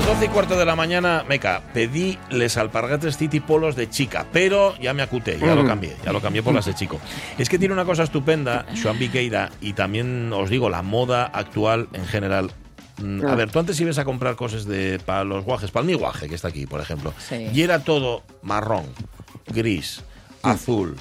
Las 12 y cuarto de la mañana, meca, pedí les alpargates City Polos de chica, pero ya me acuté, ya lo cambié, ya lo cambié por las de chico. Es que tiene una cosa estupenda, Joan Viqueira, y también os digo, la moda actual en general. Mm, A ver, tú antes ibas a comprar cosas de para los guajes, para mi guaje que está aquí, por ejemplo, Sí. y era todo marrón, gris, azul.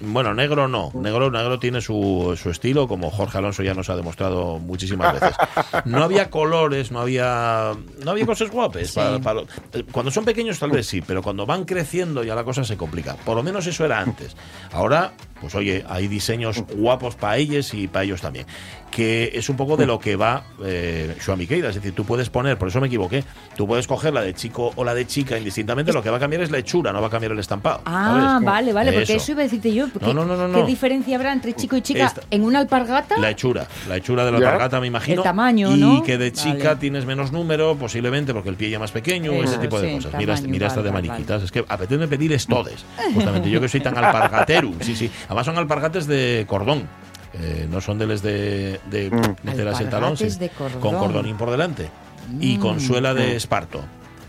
Bueno, negro no. Negro, negro tiene su, su estilo, como Jorge Alonso ya nos ha demostrado muchísimas veces. No había colores, no había, no había cosas guapas. para- para lo- cuando son pequeños tal vez sí, pero cuando van creciendo ya la cosa se complica. Por lo menos eso era antes. Ahora, pues oye, hay diseños guapos para ellos y para ellos también. Que es un poco de lo que va eh, Miqueira. Es decir, tú puedes poner, por eso me equivoqué, tú puedes coger la de chico o la de chica indistintamente, lo que va a cambiar es la hechura, no va a cambiar el estampado. Ah, ¿sabes? vale, vale, porque Eso. eso iba a decirte yo. porque No, no, no, no, ¿Qué diferencia habrá entre chico y chica Esta- en una alpargata? La hechura, la hechura de la Ya. alpargata, me imagino. El tamaño, y ¿no? que de chica Vale. tienes menos número, posiblemente porque el pie ya más pequeño, Eso, ese tipo de cosas. tamaño, mira, mira esta vale, de vale, maniquitas. Es que apetece pedir estodes. Justamente yo que soy tan alpargateru. Sí, sí. Además son alpargates de cordón. Eh, no son de les de, de meterlas el talón. Sí, de cordón. Con cordonín por delante. Y con suela de esparto.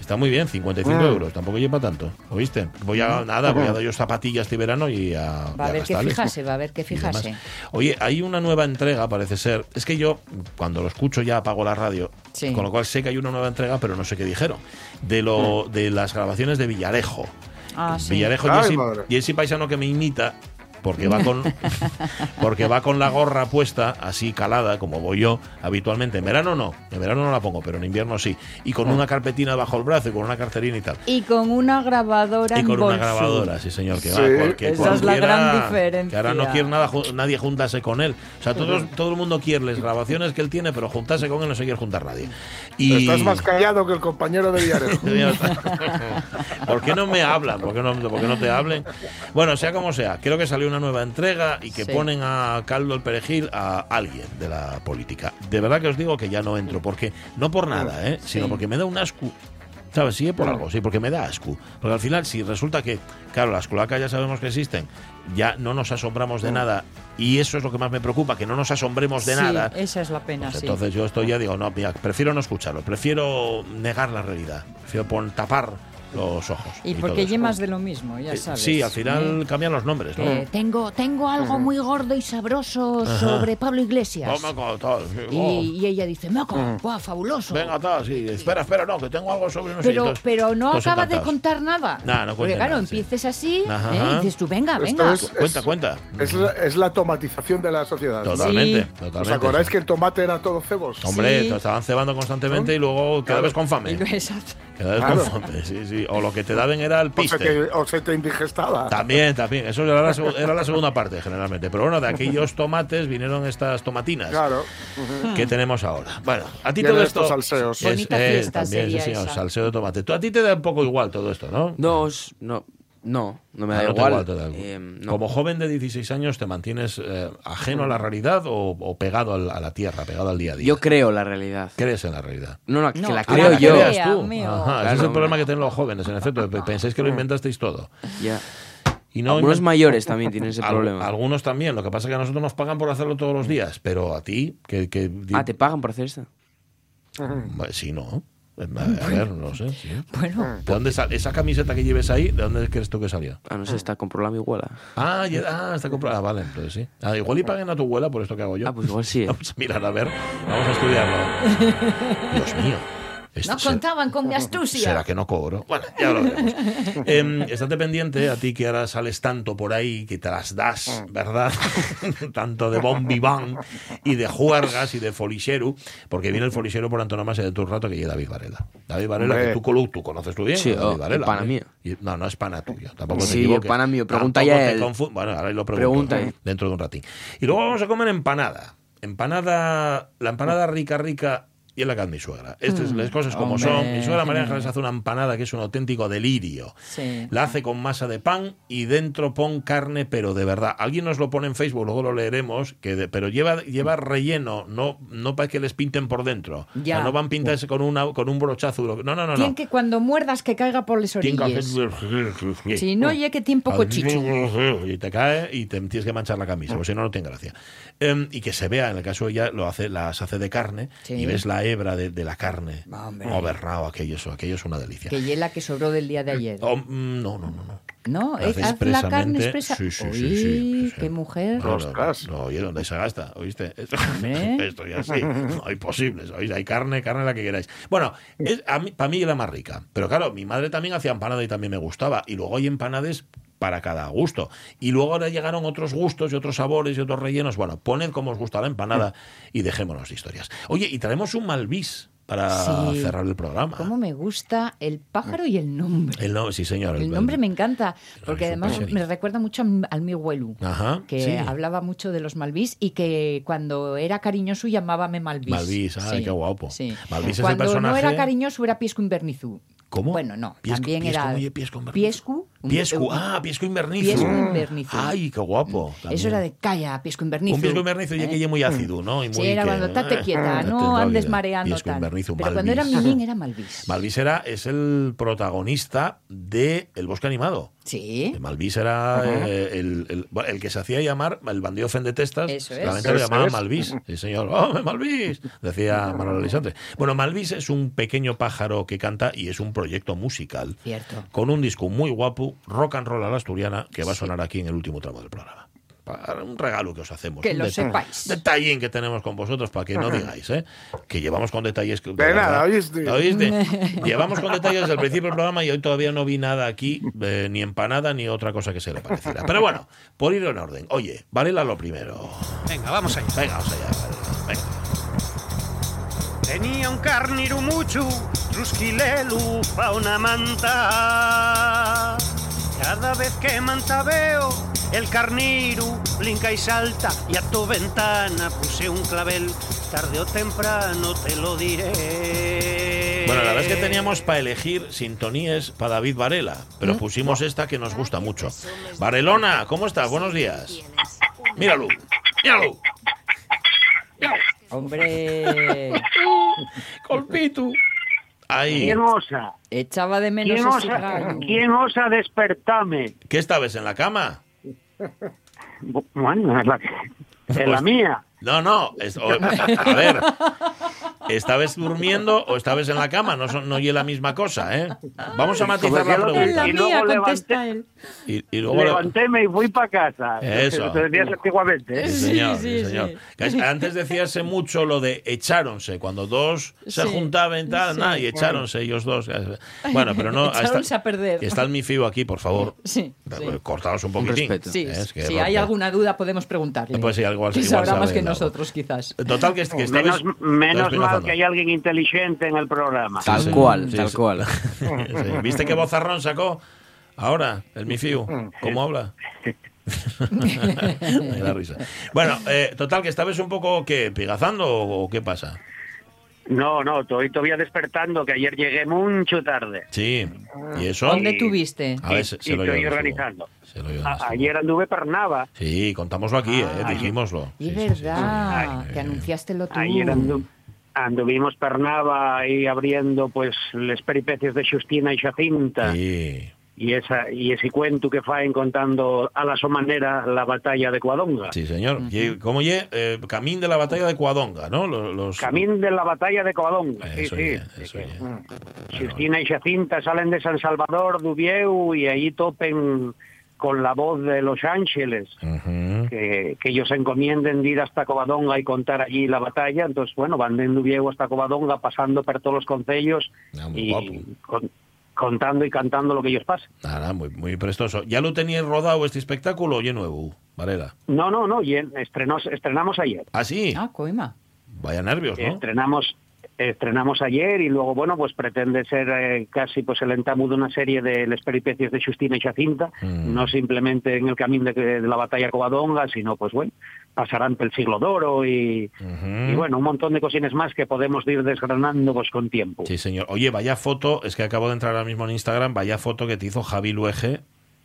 Está muy bien, 55 euros. Tampoco lleva tanto. ¿Oíste? Voy a, nada, voy a dar yo zapatillas este verano y a. Va y a haber que fijarse, va a haber que Y fijarse. Oye, hay una nueva entrega, parece ser. Es que yo, cuando lo escucho, ya apago la radio. Sí. Con lo cual sé que hay una nueva entrega, pero no sé qué dijeron. De lo de las grabaciones de Villarejo. Ah, sí. Villarejo, Ay. Jesse Paisano que me imita. Porque va con porque va con la gorra puesta, así calada, como voy yo habitualmente. En verano no, en verano no la pongo, pero en invierno sí. Y con una carpetina bajo el brazo y con una carterina y tal. Y con una grabadora Y con en una bolso. grabadora, sí señor, que Sí. va Esa es la gran diferencia. Que ahora no quiere nada, nadie juntarse con él. O sea, todos, todo el mundo quiere las grabaciones que él tiene, pero juntarse con él no se quiere juntar nadie. Y Estás más callado que el compañero de Villarejo. ¿Por qué no me hablan? ¿Por qué no, por qué no te hablen? Bueno, sea como sea, creo que salió una nueva entrega y que Sí. ponen a caldo el perejil a alguien de la política. De verdad que os digo que ya no entro, porque no por nada, ¿eh? sino porque me da un asco. ¿Sabes? Sí, por algo, sí, porque me da asco. Porque al final, si resulta que, claro, las cloacas ya sabemos que existen, ya no nos asombramos de nada, y eso es lo que más me preocupa, que no nos asombremos de Sí, nada. esa es la pena, Pues sí. entonces yo estoy ya digo, no, mira, prefiero no escucharlo, prefiero negar la realidad, prefiero tapar los ojos. Y porque eso. llevas de lo mismo, ya sabes. Sí, al final ¿eh? cambian los nombres, ¿no? Eh, tengo, tengo algo muy gordo y sabroso sobre Pablo Iglesias. Tal, sí, oh, y ella dice, Moco, guau, fabuloso. Venga, tal, sí, espera, espera, no, que tengo algo sobre no sé, pero, pero no todos acaba de contar nada. Nah, no Porque claro, nada, sí. empieces así. ¿eh? y dices tú, venga, venga. es- Cuenta, cuenta. Es la, es la tomatización de la sociedad. Totalmente, Sí. totalmente. ¿Os acordáis que el tomate era todo cebos? Hombre, Sí. te estaban cebando constantemente y luego cada vez con fame. Exacto. Claro. sí, sí. O lo que te daban era el O se, piste. te, o se te indigestaba. También, también. Eso era la, seg- era la segunda parte, generalmente. Pero bueno, de aquellos tomates vinieron estas tomatinas Claro. que tenemos ahora. Bueno, a ti todo esto. estos salseos. es- Bonita eh, fiesta también, sí, sería señor, esa. salseo de tomate. Tú, a ti te da un poco igual todo esto, ¿no? No, no, no, no me da Ah, no te igual. te da. Eh, no. Como joven de 16 años, ¿te mantienes eh, ajeno a la realidad o, o pegado al- a la tierra, pegado al día a día? Yo creo la realidad. ¿Crees en la realidad? No, no, que No, la creo la yo. ¿Creas tú? mío. Ajá, ese es el problema que tienen los jóvenes, en efecto. pe- Pensáis que lo inventasteis todo. Ya. Y no Algunos invent- mayores también tienen ese Al- problema. Algunos también. Lo que pasa es que a nosotros nos pagan por hacerlo todos los días. Pero a ti, que. que Ah, ¿te pagan por hacer esto? Sí, no. A a ver, no sé. sí. Bueno, ¿De dónde sal- esa camiseta que lleves ahí, ¿de dónde crees tú que salió? Ah, no sé, está compró la mi abuela. Ah, ya- ah, está comprada. Ah, vale, entonces sí. Ah, igual y paguen a tu abuela por esto que hago yo. Ah, pues igual sí. ¿eh? Vamos a mirar, a ver. Vamos a estudiarlo. Dios mío. Esto No contaban con mi astucia. ¿Será que no cobro? Bueno, ya lo veremos. Em, estate pendiente, a ti que ahora sales tanto por ahí, que te las das, ¿verdad? tanto de bombi bang y de juergas y de folixeru, porque viene el folixero por antonomasia de tu rato que llega David Varela. David Varela, Hombre. que tú, conoces tú bien. Sí. David oh, Varela, es pana ¿eh? mío. Y- no, no es pana tuyo. Tampoco te Sí, equivoques. es pana mío. Pregunta ya te él. confu- Bueno, ahora lo pregunto. Dentro de un ratín. Y luego vamos a comer empanada. Empanada, la empanada rica, rica y es la que hace mi suegra. Estas las cosas como hombre. son. Mi suegra María Ángeles hace una empanada que es un auténtico delirio. Sí. La hace con masa de pan y dentro pon carne, pero de verdad. Alguien nos lo pone en Facebook, luego lo leeremos, que de- pero lleva, lleva relleno, no, no para que les pinten por dentro. O sea, Ya. no van pintarse con, una, con un brochazo. No, no, no. Tienen no. que cuando muerdas que caiga por las que orillas. Si no, ya que tiene poco chicho. y te cae y te tienes que manchar la camisa, porque si no, no tiene gracia. Em, y que se vea, en el caso ella lo hace, las hace de carne Sí. y ves la hebra de, de la carne. Hombre. Oh, Bernao, aquello, eso, aquello es una delicia. Que hiela que sobró del día de ayer. Oh, mm, no, no, no, no. No, Lo eh, hace haz la carne expresa. Sí, sí, sí, Uy, sí, sí, sí. qué mujer. No, no, no, no, oye, ¿dónde se gasta? ¿Oíste? Esto, ya sí. No hay. Hay carne, carne la que queráis. Bueno, es, a mí, para mí es la más rica. Pero claro, mi madre también hacía empanada y también me gustaba. Y luego hay empanadas para cada gusto. Y luego ahora llegaron otros gustos y otros sabores y otros rellenos. Bueno, poned como os gusta la empanada y dejémonos de historias. Oye, y traemos un malvis para Sí. cerrar el programa. Cómo me gusta el pájaro y el nombre. El nombre, sí, señor. El nombre me encanta, porque además me recuerda mucho al mi abuelo, que sí. hablaba mucho de los malvís y que cuando era cariñoso llamábame malvís. Malvís, ay, qué guapo. Sí. Malvís es el cuando no personaje- era cariñoso era Piesco Invernizú. ¿Cómo? Bueno, no, Piesco- también Piesco, era oye, Piesco. Piescu. Piescu, un- ah, Piesco Invernizo. Piesco Invernizo. Ay, qué guapo. Eso también. era de calla, Piesco Invernizo. Un Piesco Invernizo ya ¿eh? que es muy ácido, ¿no? Y muy Sí, era que- cuando estate quieta, eh, no andes vida. mareando Piesco tal. Invernizo, Pero cuando era miñín era Malvís. Malvís era, es el protagonista de El Bosque Animado. Sí. Malvís era eh, el, el- el que se hacía llamar el bandido Fendetestas. Eso es. Realmente lo Eso llamaban es. Malvís. Sí, señor. ¡Oh, Malvís! Decía Manuel Alexandre. Bueno, Malvís es un pequeño pájaro que canta y es un proyecto musical. Cierto. Con un disco muy guapo, rock and roll a la asturiana, que va a sonar aquí en el último tramo del programa. Para un regalo que os hacemos. Que un lo deta- sepáis. Detallín que tenemos con vosotros para que no digáis, ¿eh? Que llevamos con detalles. Que, De nada, ¿oíste? ¿Oíste? llevamos con detalles desde el principio del programa y hoy todavía no vi nada aquí, eh, ni empanada ni otra cosa que se le pareciera. Pero bueno, por ir en orden. Oye, Varela lo primero. Venga, vamos allá. Venga, vamos allá, Varela. Venga. Tenía un carniru mucho, trusquilelu pa una manta. Cada vez que manta veo, el carniru blinca y salta y a tu ventana puse un clavel. Tarde o temprano te lo diré. Bueno, la verdad es que teníamos para elegir sintonías para David Varela, pero ¿Mm? pusimos esta que nos gusta mucho. Varelona, ¿cómo estás? Buenos días. Míralo, míralo. Hombre, Colpitu. Ahí. ¿Quién osa? echaba de menos ¿Quién osa. ¿Quién osa despertarme? ¿Qué estabas en la cama? Bu- Bueno, es la, es la mía. No, no. es- o- a ver. ¿Estabas durmiendo o estabas en la cama? No, son, no oye la misma cosa, ¿eh? Vamos a matizar la que pregunta. Y luego levanté- contesta él. Y, y luego. Levantéme y fui para casa. Eso. Te decías antiguamente. ¿eh? Sí, señor, sí, sí, señor. sí. Que es- Antes decíase mucho lo de echáronse, cuando dos se Sí, juntaban tal, sí. nada, y echáronse ellos dos. Bueno, pero no. Echáronse a perder. Está el mi fío aquí, por favor. Sí, sí. Cortaos un poquitín. respeto. Sí, Es que si hay alguna duda podemos preguntarle. Pues sí, algo- Que igual sabrá más que algo. nosotros, quizás. Total, que, que Menos, menos mal que hay alguien inteligente en el programa. Tal sí. cual, Sí, tal sí. cual. Sí. ¿Viste qué bozarrón sacó? Ahora, el mi fío. ¿Cómo habla? Me da risa. Bueno, eh, total, que estabas un poco, ¿qué? ¿Pigazando o, qué pasa? No, no, estoy todavía despertando, que ayer llegué mucho tarde. Sí. ¿Y eso? ¿Dónde tuviste? A ver, Y- se, y se lo estoy organizando. Se lo A- ayer anduve per Nava. Sí, contámoslo aquí, eh, Ah. dijimoslo. Y Sí, sí, sí, verdad, sí. que anunciástelo tú. Ayer andu- anduvimos per Nava y abriendo pues las peripecias de Justina y Jacinta. Sí. Y, esa, y ese cuento que faen contando a la su manera la batalla de Cuadonga. Sí, señor. Y, ¿Cómo ye? Eh, camín de la batalla de Cuadonga, ¿no? Los, los- Camín de la batalla de Cuadonga. Sí, Eso sí. eso ye. Justina y Jacinta salen de San Salvador, Dubieu, y ahí topen con la voz de Los Ángeles. Ujú. Que, que ellos encomienden de ir hasta Covadonga y contar allí la batalla. Entonces, bueno, van de Nubiego hasta Covadonga, pasando por todos los concellos Ah, y con- contando y cantando lo que ellos pasen. Nada, muy, muy prestoso. ¿Ya lo teníais rodado este espectáculo? Oye, nuevo, Varela. No, no, no, y en- estrenó- estrenamos ayer. ¿Ah, sí? Ah, coima. Vaya nervios, ¿no? Estrenamos estrenamos ayer y luego, bueno, pues pretende ser eh, casi pues el entamu de una serie de las peripecias de Justina y Jacinta, Mm. no simplemente en el camino de, de la batalla Covadonga, sino pues bueno, pasarán por el siglo d'oro y, y bueno, un montón de cosines más que podemos ir desgranando pues con tiempo. Sí, señor. Oye, vaya foto, es que acabo de entrar ahora mismo en Instagram, vaya foto que te hizo Javi Luege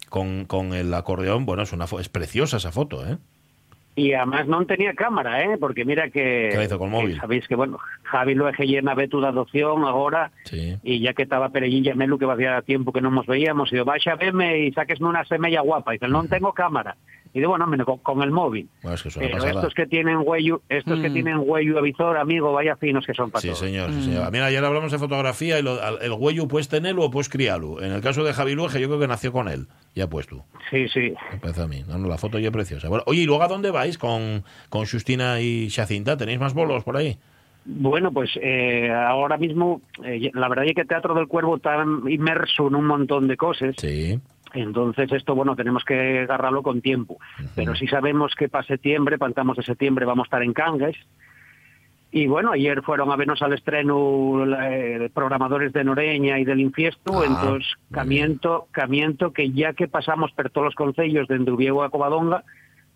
con, con el acordeón. Bueno, es una es preciosa esa foto, ¿eh? Y además no tenía cámara, ¿eh? porque mira que, hizo con que móvil. sabéis que bueno, Javi lo llena vetu de adopción ahora Sí. y ya que estaba Perellín Melu que hacía tiempo que no nos veíamos y yo, vaya a verme y saquesme una semilla guapa y dice, no tengo cámara y digo, bueno, hombre, con, con el móvil Bueno, es que pero pasada. estos que tienen huello estos que Mm. tienen huello avisor amigo vaya finos que son para Sí, todos señor, sí, señor. Mira, ayer hablamos de fotografía y lo- el huello puedes tenerlo o puedes criarlo. En el caso de Javi Luege, yo creo que nació con él. Ya pues tú. sí, sí parece a mí. No, no, la foto ya es preciosa. Bueno, oye, ¿y luego a dónde vais con, con Justina y Jacinta? ¿Tenéis más bolos por ahí? Bueno, pues eh, ahora mismo, eh, la verdad es que Teatro del Cuervo está inmerso en un montón de cosas. Sí. Entonces esto, bueno, tenemos que agarrarlo con tiempo. Pero sí sabemos que para septiembre, pantamos de septiembre, vamos a estar en Cangas. Y bueno, ayer fueron a vernos al estreno eh, programadores de Noreña y del Infiesto, Ah, entonces camiento, camiento que ya que pasamos por todos los concellos de Endubiego a Covadonga,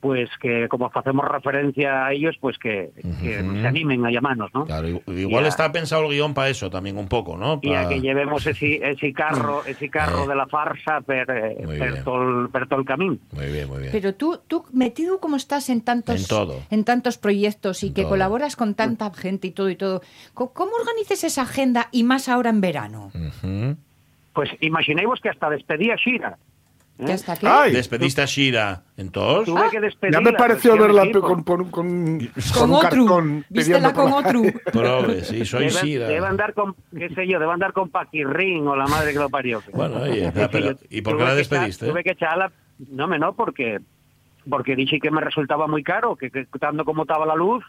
pues que como hacemos referencia a ellos, pues que, se animen a llamarnos, ¿no? Claro, igual está pensado el guion para eso también un poco, ¿no? y a que llevemos ese, ese carro, ese carro Eh. de la farsa per, eh, per todo, el- per todo el camino. Muy bien, muy bien. Pero tú, tú metido como estás en tantos, En todo. en tantos proyectos y En que todo. colaboras con tanta gente y todo y todo, ¿co- ¿cómo organizas esa agenda y más ahora en verano? Pues imaginéis que hasta despedí a Shira. ¿Eh? ¿Ya está aquí? Ay, Despediste a Shira en todos. Tuve que ya despedirla. me pareció pues, verla con, con, con, Con con un otro. cartón Vístela con otro. Prove, sí, soy Debe, Shira. debe andar con, qué sé yo, debe andar con Paquirrín o la madre que lo parió. Bueno, oye, Es pero- que ¿y por qué la que echar- despediste? tuve que echarla, no, me no, porque porque dije que me resultaba muy caro, que, que tanto como estaba la luz,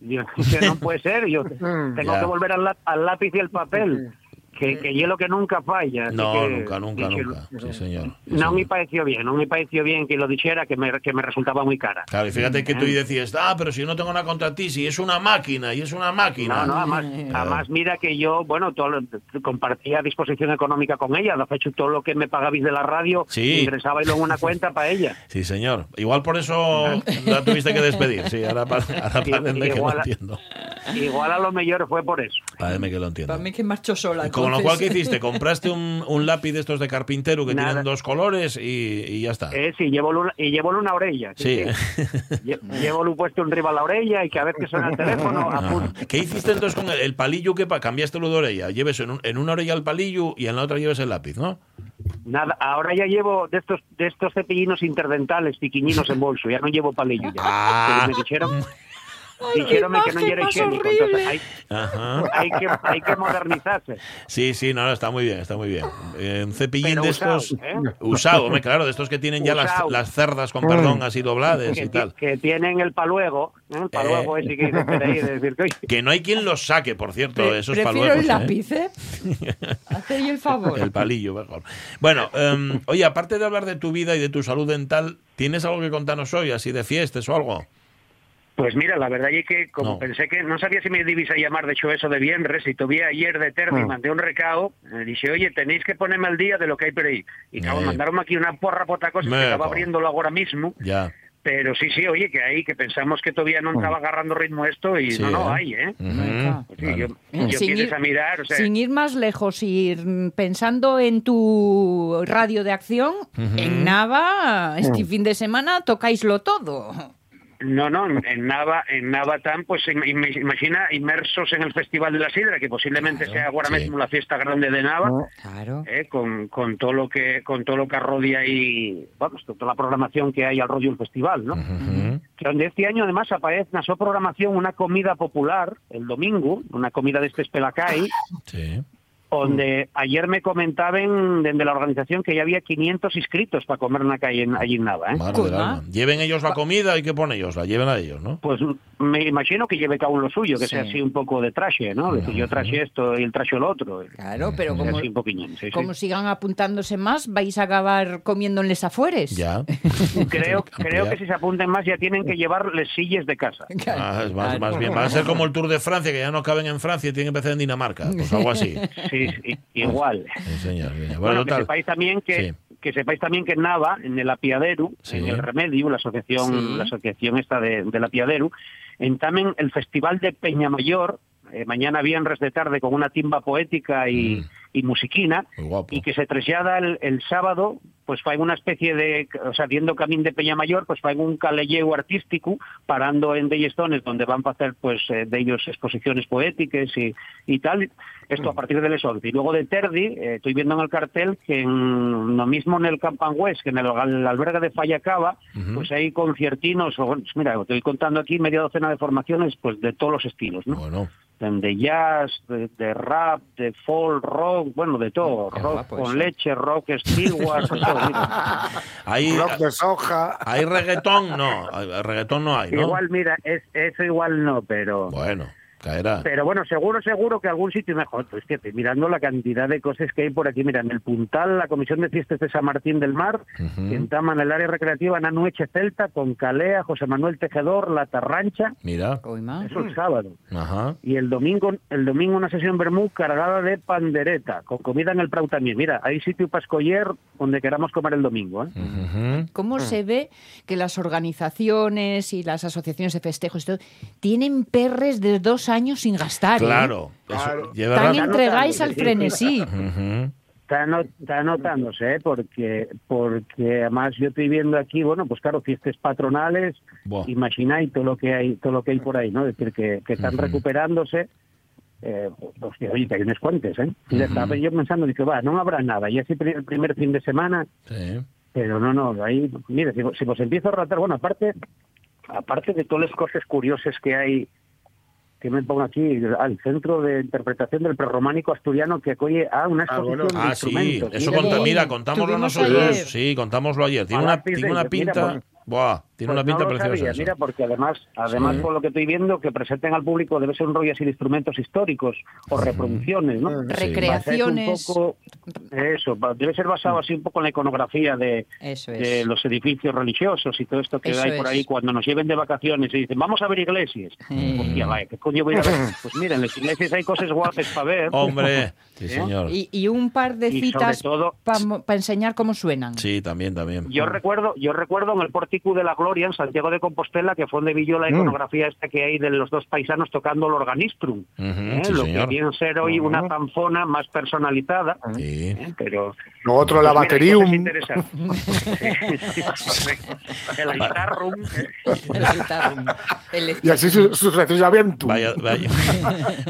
yo, que no puede ser, yo tengo Ya. que volver al, al lápiz y el papel, que, que hielo que nunca falla. No, que nunca, nunca, nunca. Sí, señor. Sí, No señor. me pareció bien, no me pareció bien que lo dijera, que me, que me resultaba muy cara. Claro, y fíjate que tú y decías, ah, pero si no tengo nada contra ti, si es una máquina, y es una máquina. No, no, además, además mira que yo, bueno, todo compartía disposición económica con ella, de hecho todo lo que me pagabais de la radio Sí. ingresaba en una cuenta para ella. Sí, señor. Igual por eso la tuviste que despedir. Sí, ahora, pa- ahora Sí, párenme que igual- entiendo. Igual a lo mejor fue por eso. Párenme que lo entiendo. Para mí que marcho sola. Y Con lo cual, ¿qué hiciste? Compraste un, un lápiz de estos de carpintero que Nada. tienen dos colores y, y ya está. Eh, sí, llevo una, y llevo una orella. Sí. Lle- Llevo lo puesto arriba a la orella y que a veces que suena el teléfono, apunto. ¿Qué hiciste entonces con el, el palillo que cambiaste lo de orella? Lleves en, un- en una orella el palillo y en la otra lleves el lápiz, ¿no? Nada, ahora ya llevo de estos de estos cepillinos interdentales piquiñinos en bolso, ya no llevo palillo ya. Ah. Pero me dijeron, Ay, dijeronme que no era higiénico, horrible. entonces hay, que hay que modernizarse. Sí, sí, no, no, está muy bien, está muy bien. Eh, un cepillín Pero de usado, estos. ¿eh? Usado, hombre, claro, de estos que tienen ya las, cerdas con perdón así dobladas que, y tal. que tienen el paluego, ¿eh? el paluego Eh. ese que dice por ahí, de decir que, oye, Que no hay quien los saque, por cierto, Pre- esos Prefiero paluegos. el ¿eh? lápiz, ¿eh? El favor. El palillo, mejor. Bueno, em, oye, aparte de hablar de tu vida y de tu salud dental, ¿tienes algo que contarnos hoy, así de fiestas o algo? Pues mira, la verdad es que como No. pensé que no sabía si me ibas a llamar de hecho eso de viernes y todavía ayer de Terni Ah. mandé un recado, me dije, oye, tenéis que ponerme al día de lo que hay por ahí. Y claro, Eh. mandaron aquí una porra pota cosas que estaba abriéndolo ahora mismo, Ya. pero sí, sí, oye, que ahí, que pensamos que todavía no estaba agarrando ritmo esto y Sí, no, no, ¿eh? hay, ¿eh? Pues sí, claro. yo, Eh, yo sin ir- a mirar, o sea, Sin ir más lejos, ir mm, pensando en tu radio de acción, en Nava, este fin de semana tocáislo todo. No, no, en Nava, en Navatán, pues im- im- imagina inmersos en el Festival de la Sidra, que posiblemente Claro, sea ahora sí. mismo la fiesta grande de Nava, Claro. eh, con, con todo lo que con todo lo que arrodia y vamos, toda la programación que hay al rollo del festival, ¿no? Donde este año además aparece en su programación una comida popular el domingo, una comida de este espelacay, Sí. Donde ayer me comentaban desde la organización que ya había 500 inscritos para comer en la calle en- allí en Nava. ¿eh? Madre alma. Lleven ellos la comida y que pone ellos, la lleven a ellos, ¿no? Pues me imagino que lleve cada uno lo suyo, que Sí. sea así un poco de traje, ¿no? Decir, yo traje esto y el traje lo otro. Claro, pero Como, como, así un poquillín, sí, sí. como sigan apuntándose más, vais a acabar comiendo en les afueres. Ya. Creo, creo que si se apunten más ya tienen que llevarles sillas de casa. Claro, Ah, es más, claro. más bien. Va a ser como el Tour de Francia, que ya no caben en Francia y tienen que empezar en Dinamarca. Pues algo así. Sí, sí, igual. Sí, señor, sí, señor. Bueno, Bueno, que sepáis también que, Sí. que sepáis también que en Nava, en el Apiaderu, en el Remedio, la asociación, la asociación esta de, del Apiaderu, entamen el Festival de Peñamayor, eh, mañana viernes de tarde con una timba poética y, Mm. y musiquina, y que se traslada el, el sábado, pues fai una especie de, o sea, viendo camín de Peñamayor, pues fai un calelleo artístico, parando en Dellestones, donde van a hacer, pues, eh, de ellos exposiciones poéticas y, y tal, esto a partir del 11. Y luego de Terdi, eh, estoy viendo en el cartel que en lo mismo en el Campan West, que en el, el albergue de Fallacaba, Ujú. pues hay conciertinos, o, mira, estoy contando aquí media docena de formaciones, pues de todos los estilos, ¿no? Bueno, de jazz, de, de rap, de folk, rock, bueno, de todo, Qué rock guapo con eso. leche, rock steward, de todo, mira. hay, Rock de soja. hay reggaetón, no. hay- Reggaetón no hay, ¿no? Igual, mira, es, eso igual no, pero... Bueno, caerá. Pero bueno, seguro, seguro que algún sitio mejor. Pues que mirando la cantidad de cosas que hay por aquí, mira, en el Puntal, la Comisión de Fiestas de San Martín del Mar, Ujú. que entaman el área recreativa Nanueche Celta, con Calea, José Manuel Tejedor, La Tarrancha, Mira. Eso el sábado. Ajá. Y el domingo, el domingo una sesión Bermú cargada de pandereta, con comida en el Prau también. Mira, hay sitio para escoger donde queramos comer el domingo. ¿eh? ¿Cómo se ve que las organizaciones y las asociaciones de festejos y todo tienen perres de dos años sin gastar? ¿eh? Claro. eso Claro. lleva Tan entregáis al frenesí. Está, no- está notándose, ¿eh? porque porque además yo estoy viendo aquí, bueno, pues claro, fiestas patronales, Buah. imagináis todo lo que hay todo lo que hay por ahí, ¿no? Es decir, que, que están recuperándose. Eh, hostia, oye, que hay unos cuantes, ¿eh? Y Ujú. estaba yo pensando, dije, va, no habrá nada. Y así el primer fin de semana, Sí. Pero no, no, ahí, mire, si, si os empiezo a relatar, bueno, aparte, aparte de todas las cosas curiosas que hay, que me pongo aquí, al Centro de Interpretación del Prerrománico Asturiano, que acoge a una Ah, exposición bueno. de Ah, sí, eso Mira, mira, contámoslo nosotros. ayer. Sí, contámoslo ayer. Tiene A una, tiene una mira, pinta. pues- Buah, tiene Pues una pinta no lo preciosa. sabía, mira, porque además, además Sí. por lo que estoy viendo, que presenten al público debe ser un rollo así de instrumentos históricos o reproducciones, ¿no? Sí. Recreaciones. un poco- eso, debe ser basado así un poco en la iconografía de, Eso de es. los edificios religiosos y todo esto que Eso hay por es. ahí cuando nos lleven de vacaciones y dicen, vamos a ver iglesias. Mm. Hostia, vaya, ¿qué coño voy a ver? Pues miren, en las iglesias hay cosas guapas para ver. Hombre, sí, ¿Eh? señor. Y, y un par de Y citas para enseñar cómo suenan. Sí, también, también. Yo recuerdo, yo recuerdo en el Pórtico de la Gloria en Santiago de Compostela que fue donde vi yo la iconografía esta que hay de los dos paisanos tocando el organistrum, Ujú, ¿eh? sí, lo señor. que viene a ser hoy una zanfona más personalizada, Sí. ¿eh? pero Lo otro, la pues interesantes. Sí, correcto. el guitarrum, ¿eh? El Y así su- sucesivamente. Vaya, vaya,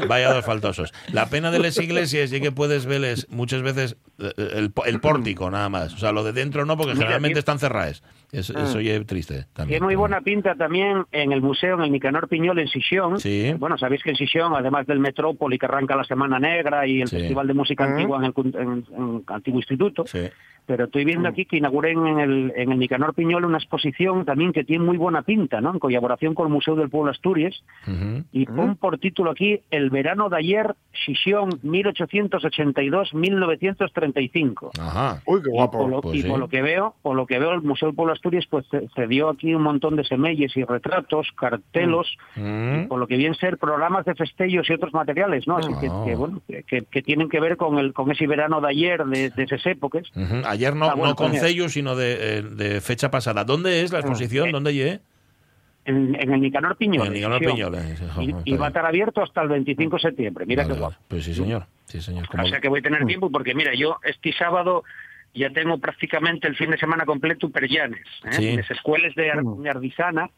vaya dos faltosos. La pena de las iglesias es que puedes verles muchas veces eh, el, el pórtico nada más. O sea, lo de dentro no, porque generalmente están cerradas. Eso, eso ya es triste Tiene también. muy buena pinta también en el museo, en el Nicanor Piñol en Sisión. Sí. Bueno, sabéis que en Sisión, además del Metrópoli que arranca la Semana Negra y el Sí. Festival de Música Antigua en el, en- en el Antiguo Instituto, Sí. Pero estoy viendo aquí que inauguré en el, en el Nicanor Piñol una exposición también que tiene muy buena pinta, ¿no? En colaboración con el Museo del Pueblo Asturias. Y pon por título aquí El verano de ayer, Sisión 1882-1935. Ajá. Uy, qué Y por, guapo. lo, Pues y sí. por lo que veo, por lo que veo, el Museo del Pueblo Asturias pues ce- cedió aquí un montón de semelles y retratos, cartelos, Mm. y por lo que bien ser programas de festeños y otros materiales, ¿no? Así que, Ah. que, bueno, que, que- tienen que ver con el con ese verano de ayer, de, de esas épocas. Ujú. Ayer no, Ah, bueno, no con. Cello, sino de, eh, de fecha pasada. ¿Dónde es la exposición? eh, ¿Dónde llegué? En, en el Nicanor Piñol. En Nicanor eh, Y, va a estar abierto hasta el 25 de septiembre. Mira Vale, qué guapo. Pues sí, señor. Sí, señor. Como- O sea que voy a tener tiempo porque, mira, yo este sábado ya tengo prácticamente el fin de semana completo per Llanes. ¿eh? Sí. En las escuelas de, Ar- de Ardizana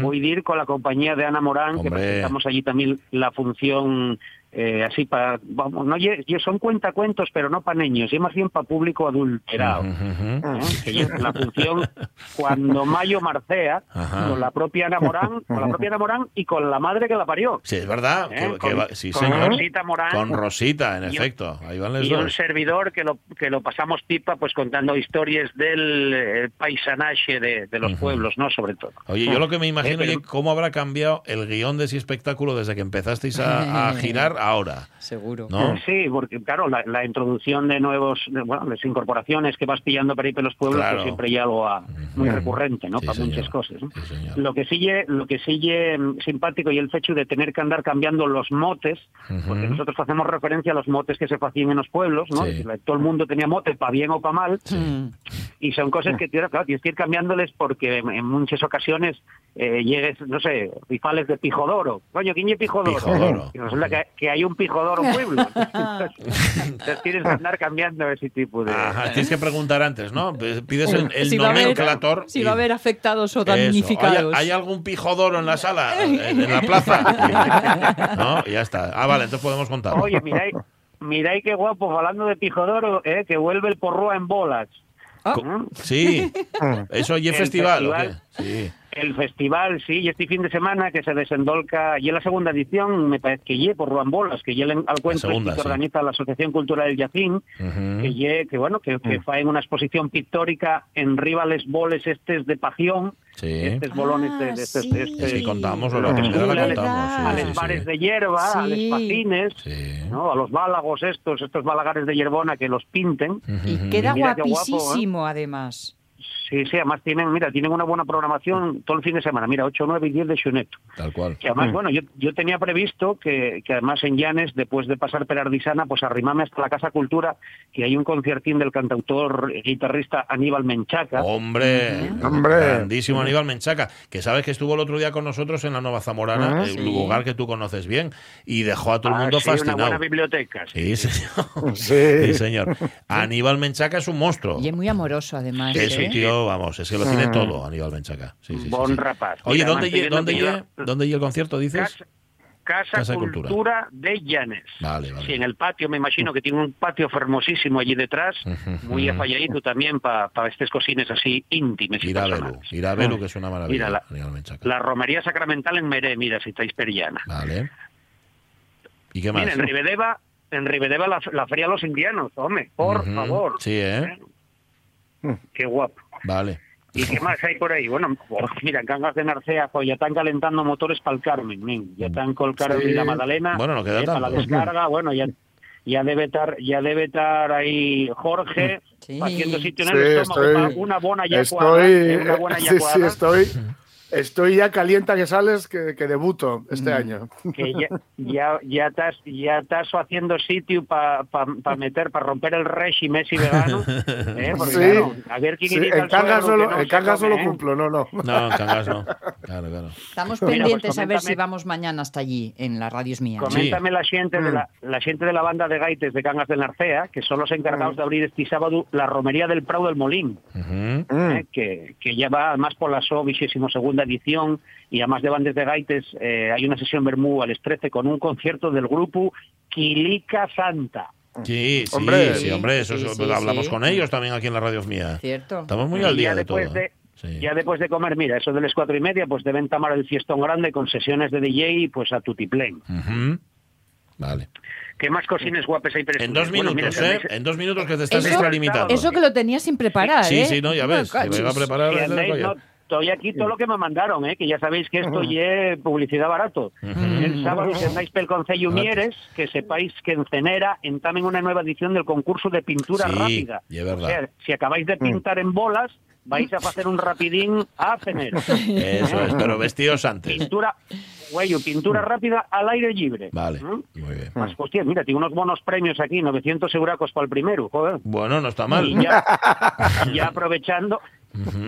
voy a ir con la compañía de Ana Morán, que presentamos allí también la función eh, así para, vamos, no lle- son cuentacuentos, pero no para niños, y más bien para público adulterado. ¿eh? que lle- la función cuando Mayo Marcea, con la propia Ana Morán, con la propia Ana Morán y con la madre que la parió. Sí, es verdad. ¿Eh? que- que Con- va- sí, con señor. Rosita Morán. Con Rosita, en Y un- efecto. Ahí van y un dos. servidor que lo que lo pasamos pipa pues contando historias del eh, paisanaje de, de los pueblos no sobre todo Oye, yo lo que me imagino, Eh, pero- oye, cómo habrá cambiado el guion de ese espectáculo desde que empezasteis a, a girar ahora. Seguro. ¿No? Sí, porque claro, la, la introducción de nuevos, de, bueno, las incorporaciones que vas pillando por ahí por los pueblos, Claro. pues siempre hay algo a- muy recurrente, ¿no? Sí, Para señor. muchas cosas. ¿no? Sí, señor. Lo que sigue, lo que sigue mm, simpático y el hecho de tener que andar cambiando los motes, porque nosotros hacemos referencia a los motes que se hacían en los pueblos, ¿no? Sí. Todo el mundo tenía mote, para bien o para mal, y son cosas que tienes, claro, tienes que ir cambiándoles porque en en muchas ocasiones eh, llegues, no sé, rifales de pijodoro. Coño, ¿quién es pijodoro? Pijodoro. Y resulta que, que hay un pijodoro en pueblo. Entonces tienes que andar cambiando ese tipo de... Ajá, tienes que preguntar antes, ¿no? Pides el, el si nomenclator. si va a haber afectados o damnificados. ¿Hay, hay algún pijodoro en la sala? ¿En, en la plaza? Ya está. Ah, vale, entonces podemos contar. Oye, miráis, miráis qué guapo, hablando de pijodoro, eh, que vuelve el porrúa en bolas. ¿Mm? Sí. ¿Eso y el festival o qué? festival. Sí. El festival, sí, y este fin de semana que se desendolca, y en la segunda edición, me parece que ye por Ruambolas, que ye el- al cuento segunda, este que sí. organiza la Asociación Cultural del Yacín, que ye, que bueno, que, que fa en una exposición pictórica en rivales boles estes de pajión, Sí. estes bolones de, de estes, sí. de Sí, contamos, lo que la contamos. a los sí, bares sí. de hierba, a los Sí. ¿no? a los bálagos estos, estos balagares de hierbona que los pinten. Y queda Mira qué guapo, ¿eh? guapísimo, además. Sí, sí, además tienen, mira, tienen una buena programación todo el fin de semana. Mira, 8, 9 y 10 de Xuneto. Tal cual. Que además, bueno, yo, yo tenía previsto que, que además en Llanes, después de pasar per Ardisana, pues arrimame hasta la Casa Cultura, que hay un conciertín del cantautor y guitarrista Aníbal Menchaca. Hombre, Hombre. grandísimo Aníbal Menchaca, que sabes que estuvo el otro día con nosotros en la Nueva Zamorana, Ah, el sí. lugar que tú conoces bien, y dejó a todo el Ah, mundo sí, una fascinado. buena biblioteca. sí. Sí, señor. Sí. Sí, señor. Aníbal Menchaca es un monstruo. Y es muy amoroso, además. Es ¿eh? un tío, vamos, es que lo tiene todo Aníbal Menchaca. Sí, Bon sí. rapaz. Oye, Mira, ¿dónde estoy dónde dónde lle el concierto, dices? Casa, Casa, Casa de Cultura, Cultura. de Llanes. Vale, vale. Sí, en el patio, me imagino que tiene un patio hermosísimo allí detrás, muy afalladito también para estas cocines así íntimas y Irabelu, personales. Irabelu, que es una maravilla. Mira, la- Aníbal Menchaca. La romería sacramental en Meré, mira, si estáis periana. Vale. ¿Y qué más? Mira, en Ribedeva, en Ribedeva la, la Feria de los Indianos, hombre, por favor. Sí, ¿eh? Qué guapo. Vale. ¿Y qué más hay por ahí? Bueno, oh, mira, en Cangas de Narcea, pues ya están calentando motores para el Carmen, ya están con el Carmen Sí. y la Magdalena. Bueno, no queda eh, Para la tanto. descarga, bueno, ya ya debe estar ya debe estar ahí Jorge Sí. haciendo sitio en Sí, el estómago estoy- para una buena yacuada, Estoy, eh, una buena sí, sí, yacuada, estoy, estoy ya calienta que sales que, que debuto este año. que ya, ya, ya estás ya estás haciendo sitio para meter, para romper el régimen ese vegano. ¿eh? Porque, Sí. claro, a ver quién Sí, que solo, no solo ¿eh? cumplo, no, no. No, en Cangas no. Claro, claro. Estamos Mira, pues pendientes a ver si vamos mañana hasta allí, en la radio es mía. Com- Coméntame la gente de la, la gente de la banda de gaites de Cangas del Narcea, que son los encargados de abrir este sábado la romería del Prado del Molín. Mm. eh, que, que ya va además por la SO segunda edición y además de bandas de gaites eh, hay una sesión Bermú al 13 con un concierto del grupo Quilica Santa. Sí, sí, Hombre. sí, hombre, eso, Sí, eso- sí, hablamos sí. con ellos también aquí en la radio mía. Cierto. Estamos muy Y al día ya de todo. después de- Sí. Ya después de comer, mira, eso de las cuatro y media, pues deben tomar el fiestón grande con sesiones de DJ pues a tutiplén. Ujú. Vale. ¿Qué más cocines guapes hay para En dos Bueno, mira, minutos, ¿eh? En dos minutos que te estás extralimitando. Eso que lo tenía sin preparar, Sí, ¿eh? sí, no, ya ves. No, va a preparar. Estoy aquí todo lo que me mandaron, ¿eh? que ya sabéis que esto es publicidad barato. El sábado, andáis pel Concello. Mieres, que sepáis que en Cenera entamen una nueva edición del concurso de pintura Sí, rápida. y es verdad. O sea, si acabáis de pintar en bolas, vais a hacer un rapidín a Cenera. Eso es, pero vestidos antes. Pintura, güey, pintura rápida al aire libre. Vale, ¿Mm? muy bien. Pues, hostia, mira, tiene unos buenos premios aquí, 900 euracos para el primero, joder. Bueno, no está mal. Y ya, ya aprovechando,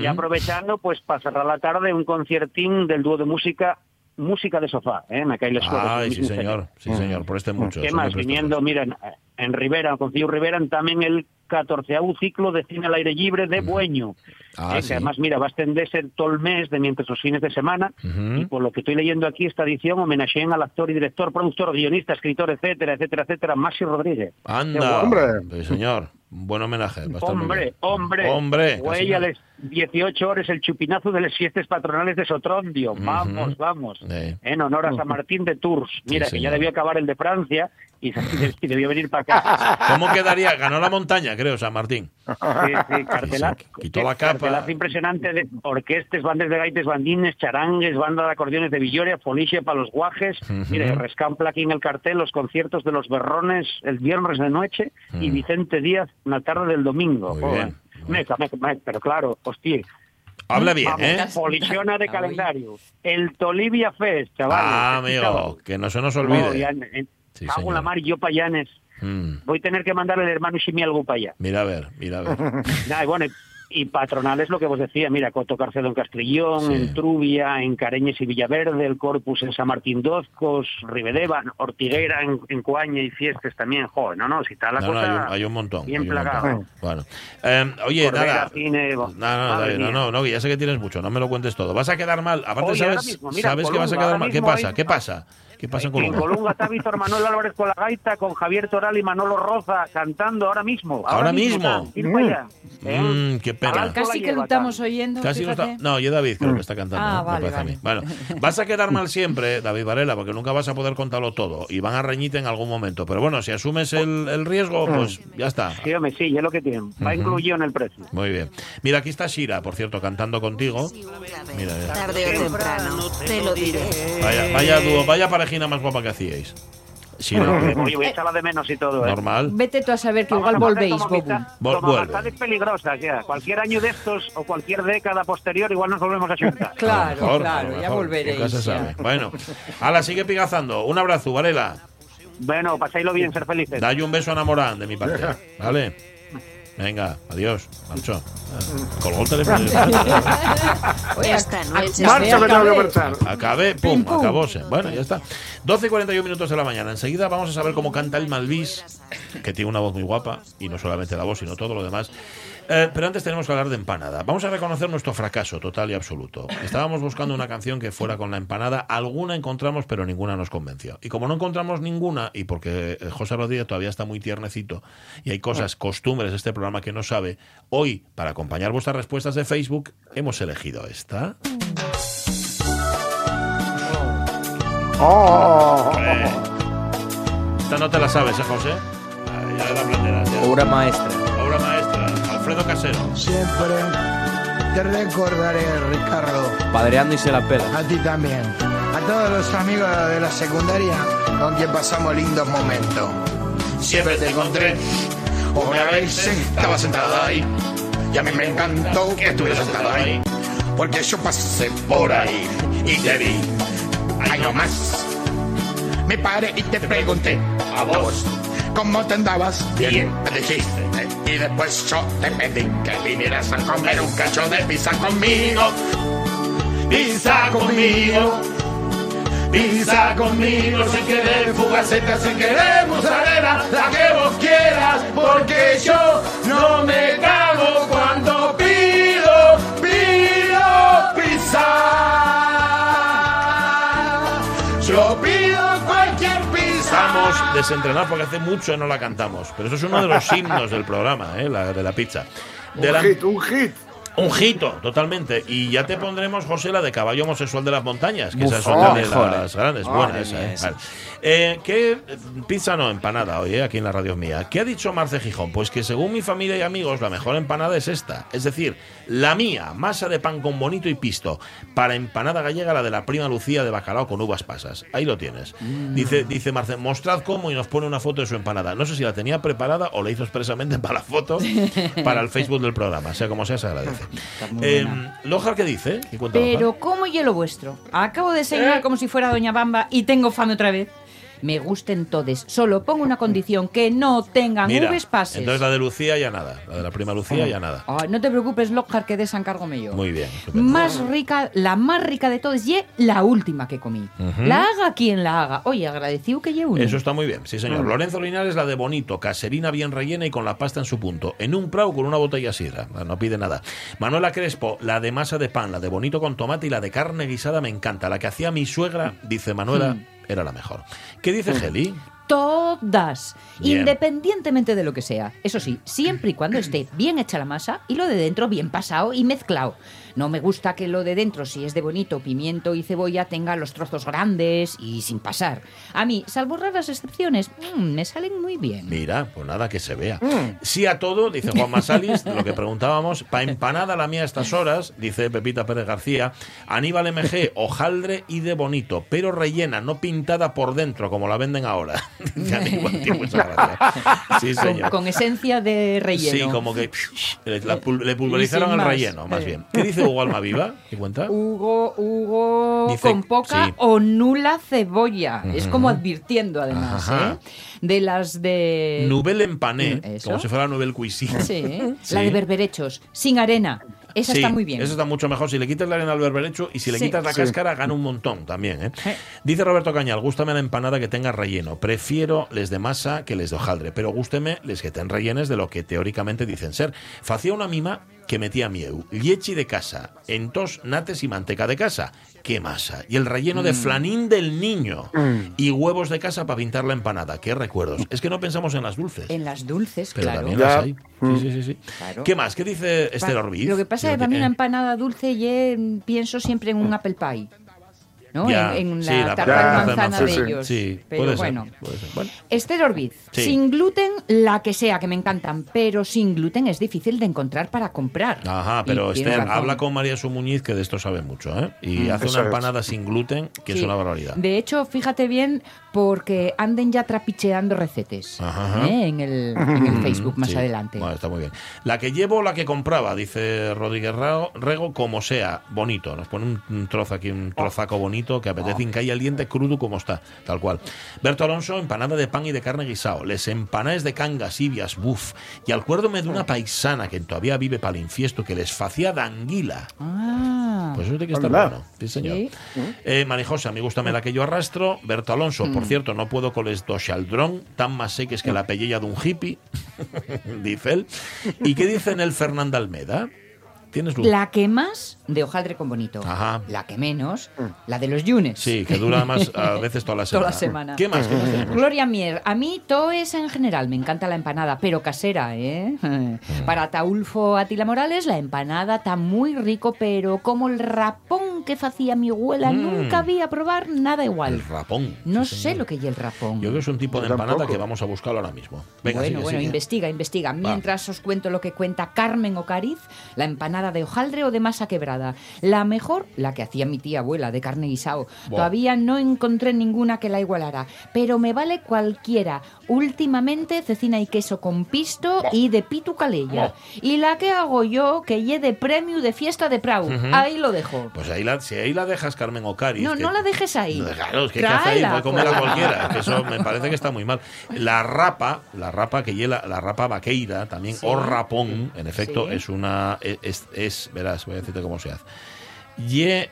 y aprovechando, pues para cerrar la tarde, un conciertín del dúo de música, música de sofá, ¿eh? Les juegos. Ay, sí, señor. Sí, señor. Por este mucho. ¿Qué más? muy Viniendo, miren, en Rivera, en Concilio Rivera, también el 14 ciclo de cine al aire libre de Bueño. Ah, Eh, sí. que además, mira, va a extenderse todo el mes de mientras los fines de semana. Ujú. Y por lo que estoy leyendo aquí, esta edición homenajeen al actor y director, productor, guionista, escritor, etcétera, etcétera, etcétera, Masi Rodríguez. Anda. Hombre. Sí, señor. Buen homenaje. va a estar muy Hombre, bien. hombre. Hombre. les 18 horas el chupinazo de las fiestas patronales de Sotrondio. Vamos, vamos. En honor a San Martín de Tours. Mira, que señor. ya debió acabar el de Francia y, y debió venir para acá. ¿Cómo quedaría? Ganó la montaña, creo, San Martín. Sí, sí, cartelazo. Quitó la capa. Cartelazo impresionante de orquestas, bandas de gaites, bandines, charangues, banda de acordeones de Villoria, foliche para los guajes. Mire, rescampla aquí en el cartel los conciertos de los Berrones el viernes de noche y Vicente Díaz la tarde del domingo. Muy bien. Meca, meca, meca, pero claro, hostia. Habla bien, Vamos, ¿eh? Polisiona de calendario. El Tolivia Fest, chaval. Ah, amigo, que no se nos olvide. Sí, Hago señor. la mar y yo payanes. Mm. Voy a tener que mandarle al hermano Shimi algo para allá. Mira a ver, mira a ver. Nada, y bueno, y patronal es lo que vos decía, mira, Coto Carcedo en Castrillón, Sí. en Trubia, en Careñes y Villaverde, el Corpus en San Martín Dozcos, Ribedeva, Ortiguera en, en Coaña y Fiestas también, joder, no, no, si está la No, no, cosa hay un, hay un montón. bien plagado. Bueno. Eh, oye, nada. cine, No, no, no, no, no, ya sé que tienes mucho, no me lo cuentes todo. Vas a quedar mal. Aparte, Oye, sabes, mismo, mira, sabes que vas a quedar mal. ¿Qué pasa? hay- ¿Qué pasa? ¿Qué pasa en En Colunga? Colunga está Víctor Manuel Álvarez con la gaita, con Javier Toral y Manolo Roza cantando ahora mismo. ¿Ahora mismo? ir para allá. ¿eh? Mm, qué pena. Casi que lo estamos oyendo. Casi no está. No, y es David, creo que está cantando. Ah, vale, a mí. Bueno, vas a quedar mal siempre, David Varela, porque nunca vas a poder contarlo todo. Y van a reñirte en algún momento. Pero bueno, si asumes el, el riesgo, pues ya está. Sí, hombre, sí, ya lo que tienen. Va incluido en el precio. Muy bien. Mira, aquí está Shira, por cierto, cantando contigo. Mira, mira. Tarde o temprano, te lo diré. Vaya, vaya dúo, vaya parejina más guapa que hacíais. Shira, Oye, voy a echarla de menos y todo, ¿eh? normal. Vete tú a saber que Vamos igual volvéis, Bobu. Vol- vuelve. peligrosas, ya. Cualquier año de estos o cualquier década posterior, igual nos volvemos a juntar. Claro, mejor, claro, ya volveréis. se ya. sabe. Bueno, ala, sigue pigazando. Un abrazo, Varela. Bueno, pasáislo bien, ser felices. Dale un beso a Namorán de mi parte. ¿Vale? Venga, adiós. Marcho. Colgó el teléfono. Oye, Esta noche Marcha, que tengo que acabé. marchar. Acabé, pum, Pim, pum. acabóse. Bueno, ya está. 12 y 41 minutos de la mañana. Enseguida vamos a saber cómo canta el Malvis, que tiene una voz muy guapa, y no solamente la voz, sino todo lo demás. Eh, pero antes tenemos que hablar de empanada. Vamos a reconocer nuestro fracaso total y absoluto. Estábamos buscando una canción que fuera con la empanada. Alguna encontramos, pero ninguna nos convenció. Y como no encontramos ninguna, y porque eh, José Rodríguez todavía está muy tiernecito, y hay cosas, costumbres de este programa que no sabe, hoy, para acompañar vuestras respuestas de Facebook, hemos elegido esta. Oh. Eh, Esta no te la sabes, ¿eh, José? Ah, ya la aprenderás. ya. Obra maestra. Obra maestra. Alfredo Casero. Siempre te recordaré, Ricardo. Padreando y se la pela. A ti también. A todos los amigos de la secundaria con quien pasamos lindos momentos. Siempre te encontré. Una vez estaba sentado ahí. Y a mí me encantó que estuviera sentado ahí. Porque yo pasé por ahí y te vi. Ahí nomás. Me paré y te pregunté a vos cómo te andabas. Bien, me dijiste. Y después yo te pedí que vinieras a comer un cacho de pizza conmigo. Pizza conmigo. Pizza conmigo, sin querer fugaceta, sin querer mozzarella, la que vos quieras, porque yo no me cago cuando pido, pido pizza. Yo pido. Estamos desentranados porque hace mucho no la cantamos. Pero eso es uno de los himnos del programa, ¿eh? la, de la pizza. De Un la- hit, un hit. Un hito, totalmente. Y ya te pondremos, José, la de caballo homosexual de las montañas, que Uf, esas son oh, las grandes. Ah, Buena esa, ¿eh? esa. Vale. Eh, ¿Qué pizza no, empanada hoy, eh, aquí en la radio mía? ¿Qué ha dicho Marce Gijón? Pues que según mi familia y amigos, la mejor empanada es esta. Es decir, la mía, masa de pan con bonito y pisto. Para empanada gallega, la de la prima Lucía de bacalao con uvas pasas. Ahí lo tienes. Dice, dice Marce, mostrad cómo y nos pone una foto de su empanada. No sé si la tenía preparada o la hizo expresamente para la foto, para el Facebook del programa. Sea como sea, se agradece. Eh, Lojar, ¿qué dice? ¿Qué cuenta Lojar? Pero, ¿cómo hielo vuestro? Acabo de desayunar como si fuera Doña Bamba y tengo fame otra vez. Me gusten todes. Solo pongo una condición, que no tengan Mira, uves pases. entonces la de Lucía ya nada. La de la prima Lucía ya nada. Ay, no te preocupes, Lockhart, que desencárgome yo. Muy bien. estupendo. Más rica, la más rica de todas, y la última que comí. La haga quien la haga. Oye, agradecido que lleve una. Eso está muy bien, sí Mm. señor. Lorenzo Linares, la de bonito, caserina bien rellena y con la pasta en su punto. En un prau con una botella sidra, no pide nada. Manuela Crespo, la de masa de pan, la de bonito con tomate y la de carne guisada me encanta. La que hacía mi suegra, dice Manuela, Mm. Era la mejor. ¿Qué dice Geli? Todas, Bien. independientemente de lo que sea. Eso sí, siempre y cuando esté bien hecha la masa y lo de dentro bien pasado y mezclado. No me gusta que lo de dentro, si es de bonito, pimiento y cebolla, tenga los trozos grandes y sin pasar. A mí, salvo raras excepciones, mm, me salen muy bien. Mira, pues nada, que se vea. Sí a todo, dice Juan Masalis, lo que preguntábamos. Pa' empanada la mía a estas horas, dice Pepita Pérez García. Aníbal MG, hojaldre y de bonito, pero rellena, no pintada por dentro, como la venden ahora. Dice Aníbal, tío, muchas gracias. Sí, Con, señor. con esencia de relleno. Sí, como que le, pulverizaron el más. relleno, más Eh. bien. ¿Qué dice Hugo Almaviva? ¿Qué cuenta? Hugo, Hugo Dice- con poca sí. o nula cebolla. Es como advirtiendo, además. ¿eh? De las de... Nouvelle empané, Mm, Eso. como si fuera Nouvelle Cuisine. Sí, Sí. la de berberechos, sin arena. Esa Sí, está muy bien. Eso está mucho mejor. Si le quitas la arena al berberecho y si le Sí. quitas la Sí. cáscara, gana un montón también. ¿eh? Eh. Dice Roberto Cañal, gústame la empanada que tenga relleno. Prefiero les de masa que les de hojaldre, pero gústeme les que ten rellenes de lo que teóricamente dicen ser. Facía una mima que metía mieu, liechi de casa, entos, nates y manteca de casa. ¡Qué masa! Y el relleno de Mm. flanín del niño. Y huevos de casa para pintar la empanada. ¡Qué recuerdos! Es que no pensamos en las dulces. En las dulces, Pero claro. también las hay. Sí, sí, sí. sí. Claro. ¿Qué más? ¿Qué dice Esther Orbiz? Lo que pasa es que para mí una empanada dulce yo pienso siempre en un apple pie. ¿No? Ya, en, en sí, la, tarta de manzana manzana, de sí, ellos. sí, Pero puede ser, bueno. puede ser. Bueno. Esther Orbiz, Sí. sin gluten, la que sea, que me encantan, pero sin gluten es difícil de encontrar para comprar. Ajá, pero Esther, razón. habla con María Sumuñiz, que de esto sabe mucho, ¿eh? Y Mm. hace una es. empanada sin gluten, que es Sí. una barbaridad. De hecho, fíjate bien, porque anden ya trapicheando recetes Ajá. ¿eh? en, el, en el Facebook más Sí. adelante. Bueno, está muy bien. La que llevo la que compraba, dice Rodríguez Rego, como sea, bonito. Nos pone un, un trozo aquí, un trozaco bonito que apetece hincar el diente crudo como está, tal cual. Berto Alonso, empanada de pan y de carne guisado. Les empanaes de cangas, ibias, buf. Y acuérdome de una paisana que todavía vive para el infiesto que les facía de anguila. Ah, Pues eso tiene que estar Anda. bueno. Sí, señor. Sí. Eh, Marijosa, me gusta me la que yo arrastro. Berto Alonso, Mm. por cierto, no puedo con les do xaldrón, tan más seques que la pellella de un hippie, dice él. ¿Y qué dice en el Fernando Almeda? ¿Tienes luz? la que más, de hojaldre con bonito. Ajá. La que menos, la de los yunes. Sí, que dura más a veces toda la semana. Toda la semana. ¿Qué más? ¿Qué más tenemos? Gloria Mier, a mí todo es en general, me encanta la empanada, pero casera, ¿eh? Para Taulfo Atila Morales, la empanada está muy rico, pero como el rapón que hacía mi abuela, Mm. nunca vi a probar nada igual. El rapón. No Sí, sé señor. lo que es el rapón. Yo creo que es un tipo de empanada tampoco. que vamos a buscarlo ahora mismo. Venga, bueno, sigue, bueno, sigue. investiga, investiga. Mientras os cuento lo que cuenta Carmen Ocariz, la empanada de hojaldre o de masa quebrada. La mejor, la que hacía mi tía abuela, de carne guisao. Buah. Todavía no encontré ninguna que la igualara, pero me vale cualquiera. Últimamente, cecina y queso con pisto y de pitu calella. Y la que hago yo, que lle de premio de fiesta de Prau. Ahí lo dejo. Pues ahí la, si ahí la dejas, Carmen Ocariz. No, que- no la dejes ahí. Claro, es que ¿qué hace ahí? Tráela, Puede comer a pues. cualquiera. Es que eso me parece que está muy mal. La rapa, la rapa que lleva, la rapa vaqueira también, Sí. o rapón, en efecto, Sí. es una. Es, es- verás, voy a decirte cómo se hace. Ye.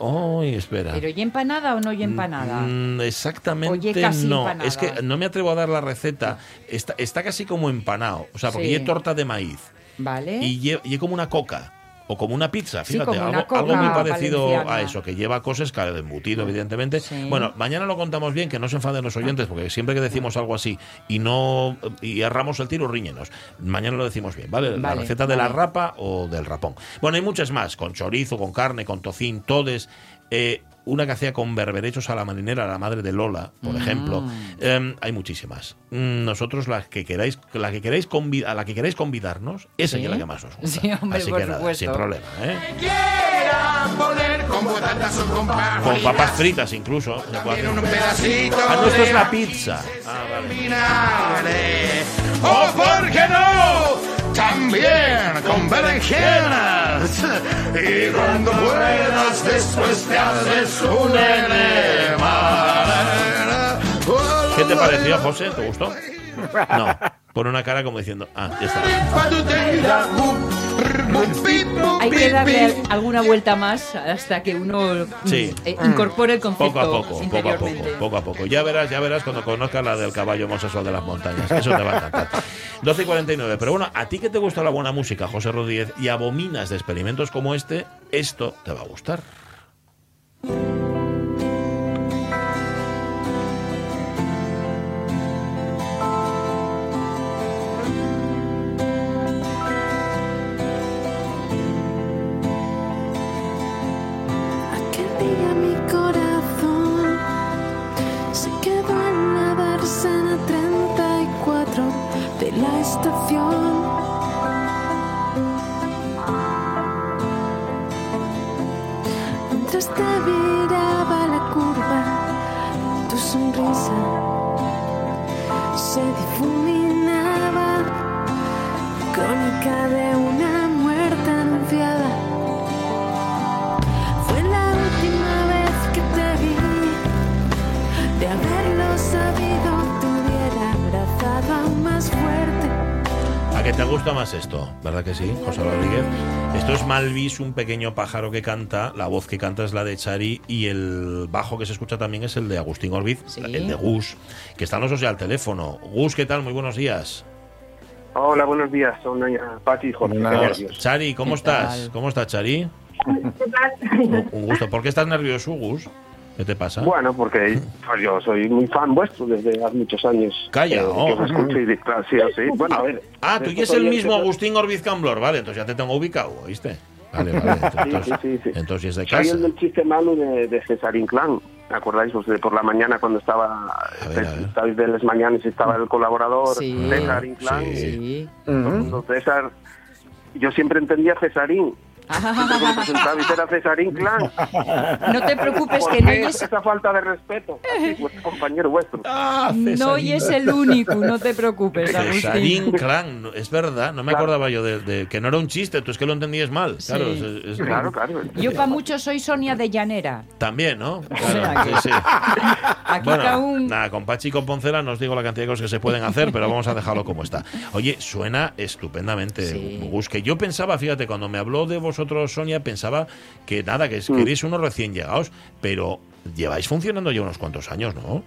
¡Ay, espera! ¿Pero y empanada o no y empanada? Mm, exactamente Oye, casi no. empanada. Es que no me atrevo a dar la receta. Está, está casi como empanado. O sea, porque Sí. torta de maíz. ¿Vale? Y lle- y como una coca. O como una pizza, fíjate, una algo, algo muy parecido valenciana. a eso, que lleva cosas, claro, de embutido, evidentemente. Sí. Bueno, mañana lo contamos bien, que no se enfaden los oyentes, porque siempre que decimos algo así y no y erramos el tiro, riñenos. Mañana lo decimos bien, ¿vale? La Vale, receta de la rapa o del rapón. Bueno, hay muchas más, con chorizo, con carne, con tocín, todes. Eh, una que hacía con berberechos a la marinera, la madre de Lola, Mm. por ejemplo. Eh, hay muchísimas. Mm, Nosotros la que queráis, la que queráis a la que queráis convidarnos, esa Sí. es la que más os gusta. Sí, hombre, Así por que nada, supuesto. sin problema, ¿eh? Poner con patatas o con papas Con papas fritas, incluso. un pedacito Ah, no, esto es la pizza. Ah, vale. vinagre. O por qué no, también con berenjenas. Y cuando puedas después te haces un enema. ¿Qué te pareció, José? ¿Te gustó? No. Pone una cara como diciendo, ah, ya está. Hay que darle al- alguna vuelta más hasta que uno mm, Sí. eh, incorpore el concepto Poco a poco, poco a poco, poco a poco. Ya verás, ya verás cuando conozcas la del caballo homosexual de las montañas. Eso te va a encantar. 12 y 49. Pero bueno, a ti que te gusta la buena música, José Rodríguez, y abominas de experimentos como este, esto te va a gustar. Mientras te viraba la curva, tu sonrisa se difuminaba, crónica de una ¿A qué te gusta más esto? ¿Verdad que sí, José Rodríguez? Esto es Malvis, un pequeño pájaro que canta. La voz que canta es la de Chari y el bajo que se escucha también es el de Agustín Orbiz, el de Gus, que están los dos ya al teléfono. Gus, ¿qué tal? Muy buenos días. Hola, buenos días. Son doña Pati y Jorge. Chari, ¿cómo ¿Qué estás? tal? ¿Cómo estás, Chari? Un un gusto. ¿Por qué estás nervioso, Gus? ¿Qué te pasa? Bueno, porque pues, yo soy muy fan vuestro desde hace muchos años. Calla, Eh, oh. que os escucho y claro, sí, sí. Bueno, a ver. Ah, tú y es el mismo Agustín Orbiz Camblor, vale, entonces ya te tengo ubicado, ¿oíste? Vale, vale, entonces, Sí, sí, sí. entonces es de Soy casa. el del chiste malo de, de César Inclán. ¿Me acordáis? Pues de por la mañana cuando estaba. Estáis de las mañanas y estaba el colaborador Sí. César Inclán. Sí. Entonces, César. Yo siempre entendía Cesarín. Era César Inclán. No te preocupes ¿Por que no oyes, esa falta de respeto? Así, pues, compañero vuestro. no oyes el único, no te preocupes, Cesarín Agustín. Clan, es verdad, no me Claro. acordaba yo de, de- que no era un chiste, tú es que lo entendías mal. Claro, es- es- Claro, claro. Yo para muchos soy Sonia de Llanera. También, ¿no? sea Claro, que- sí, sí. Aquí Bueno, cada un- nada, con Pachi y con Poncela no os digo la cantidad de cosas que se pueden hacer, pero vamos a dejarlo como está. Oye, suena estupendamente, Gus, que yo pensaba, fíjate, cuando me habló de vosotros, Sonia, pensaba que nada, que, es- que erais unos recién llegados, pero lleváis funcionando ya unos cuantos años, ¿no?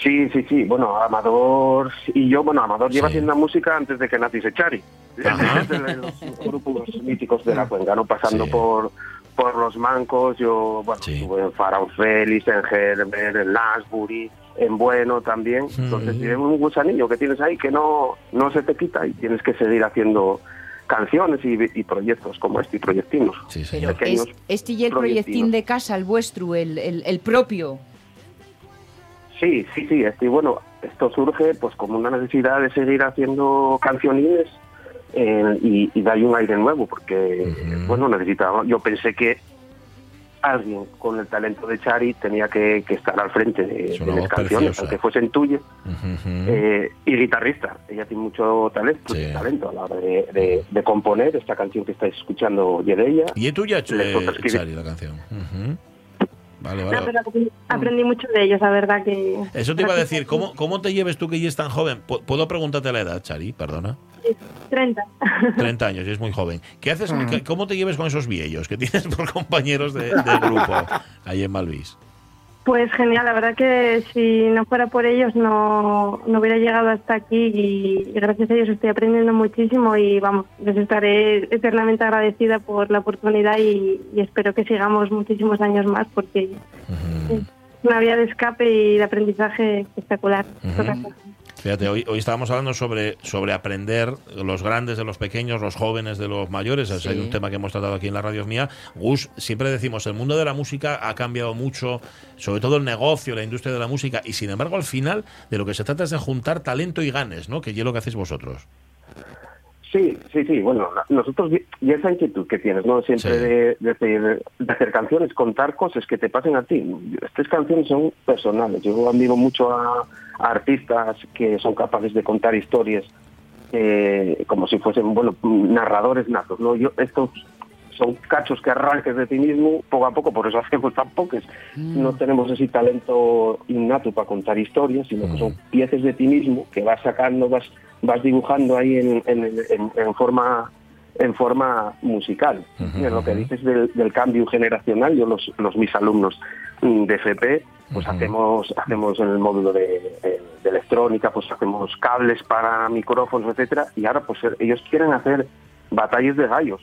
Sí, sí, sí. Bueno, Amador y yo, bueno, Amador lleva haciendo música antes de que naciese Chari. Desde los grupos míticos de la cuenca, ¿no? Pasando por por los mancos, yo, bueno, estuve en Faraón Félix, en Gerber, en Lansbury, en Bueno también. Entonces, es un gusanillo que tienes ahí que no, no se te quita y tienes que seguir haciendo canciones y, y proyectos como este y proyectinos. Pero Pequeños es, este y el proyectín de casa, el vuestro, el, el, el propio. Sí, sí, sí. Este, y bueno, esto surge pues como una necesidad de seguir haciendo cancionines eh, y, y darle un aire nuevo, porque bueno, necesitaba. Yo pensé que alguien con el talento de Chari tenía que, que estar al frente de, las canciones, preciosa. aunque fuesen tuyas. Eh, y guitarrista, ella tiene mucho talento, talento a la hora de, de- de componer esta canción que estáis escuchando y de ella. ¿Y es tuya, eh. Chari, la canción? Vale, No, vale. pero aprendí, aprendí mucho de ellos, la verdad que... Eso te iba a decir, ¿cómo, cómo te lleves tú que ya es tan joven? Pu- ¿Puedo preguntarte la edad, Chari? Perdona. 30. 30 años, y es muy joven. ¿Qué haces? qué- ¿Cómo te lleves con esos viejos que tienes por compañeros de, de grupo ahí en Malvis? Pues genial, la verdad que si no fuera por ellos no, no hubiera llegado hasta aquí y, y gracias a ellos estoy aprendiendo muchísimo y vamos, les estaré eternamente agradecida por la oportunidad y, y espero que sigamos muchísimos años más porque es una vía de escape y de aprendizaje espectacular. Fíjate, hoy, hoy estábamos hablando sobre, sobre aprender los grandes de los pequeños, los jóvenes de los mayores. Es Sí. un tema que hemos tratado aquí en la radio mía. Gus, siempre decimos, el mundo de la música ha cambiado mucho, sobre todo el negocio, la industria de la música, y sin embargo al final de lo que se trata es de juntar talento y ganes, ¿no? Que es lo que hacéis vosotros. Sí, sí, sí. Bueno, nosotros, y esa inquietud que tienes, ¿no? Siempre Sí. de, de hacer, de hacer canciones, contar cosas que te pasen a ti. Estas canciones son personales. Yo admiro mucho a, a artistas que son capaces de contar historias eh, como si fuesen, bueno, narradores natos, ¿no? Yo, estos son cachos que arranques de ti mismo poco a poco, por eso hacemos tan pocos. No tenemos ese talento innato para contar historias, sino que son piezas de ti mismo que vas sacando, vas, vas dibujando ahí en, en- en- en forma en forma musical. En lo que dices del, del cambio generacional, yo los, los mis alumnos mm, de FP, pues hacemos hacemos en el módulo de, de- de electrónica, pues hacemos cables para micrófonos, etcétera, y ahora pues ellos quieren hacer batallas de gallos.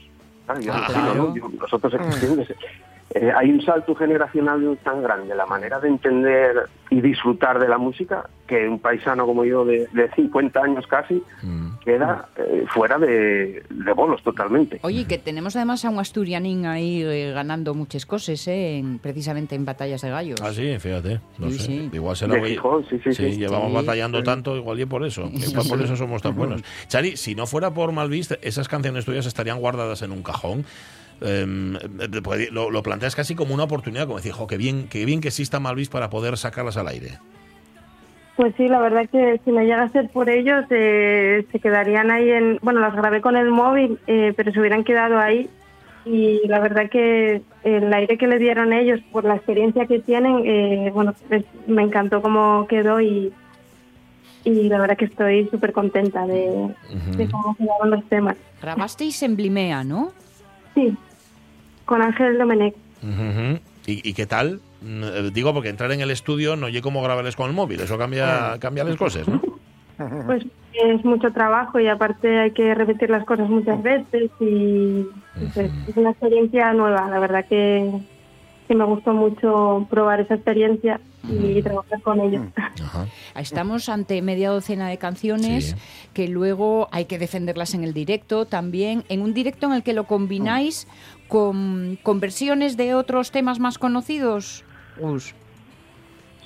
Yo Ah, nosotros entiendes, eh, hay un salto generacional tan grande, la manera de entender y disfrutar de la música, que un paisano como yo de, de 50 años casi queda eh, fuera de, de bolos totalmente. Oye, que tenemos además a un asturianín ahí eh, ganando muchas cosas, eh, en- precisamente en batallas de gallos. Ah, sí, fíjate. No Sí, sé. sí. Igual se lo De voy- Gijón, sí, sí, sí. llevamos Sí. batallando tanto, igual y por eso. Igual por eso somos tan buenos. Chari, si no fuera por Malviste, esas canciones tuyas estarían guardadas en un cajón. Em, eh, lo, lo planteas casi como una oportunidad, como decir, jo, qué bien, qué bien que exista Malvis para poder sacarlas al aire. Pues sí, la verdad que si no llega a ser por ellos, eh, se quedarían ahí en... Bueno, las grabé con el móvil, eh, pero se hubieran quedado ahí. Y la verdad que el aire que le dieron ellos por la experiencia que tienen, eh, bueno, pues me encantó cómo quedó y, y la verdad que estoy súper contenta de, de cómo quedaron los temas. Grabasteis en Blimea, ¿no? Sí, con Ángel Domenech. Ujú. ¿Y, y qué tal? Mm, eh, Digo, porque entrar en el estudio no oye cómo grabarles con el móvil, eso cambia, cambia las cosas, ¿no? Pues es mucho trabajo y aparte hay que repetir las cosas muchas veces y pues, es una experiencia nueva. La verdad que, que me gustó mucho probar esa experiencia y trabajar con ellos. Estamos ante media docena de canciones que luego hay que defenderlas en el directo también, en un directo en el que lo combináis con, con versiones de otros temas más conocidos. Gus.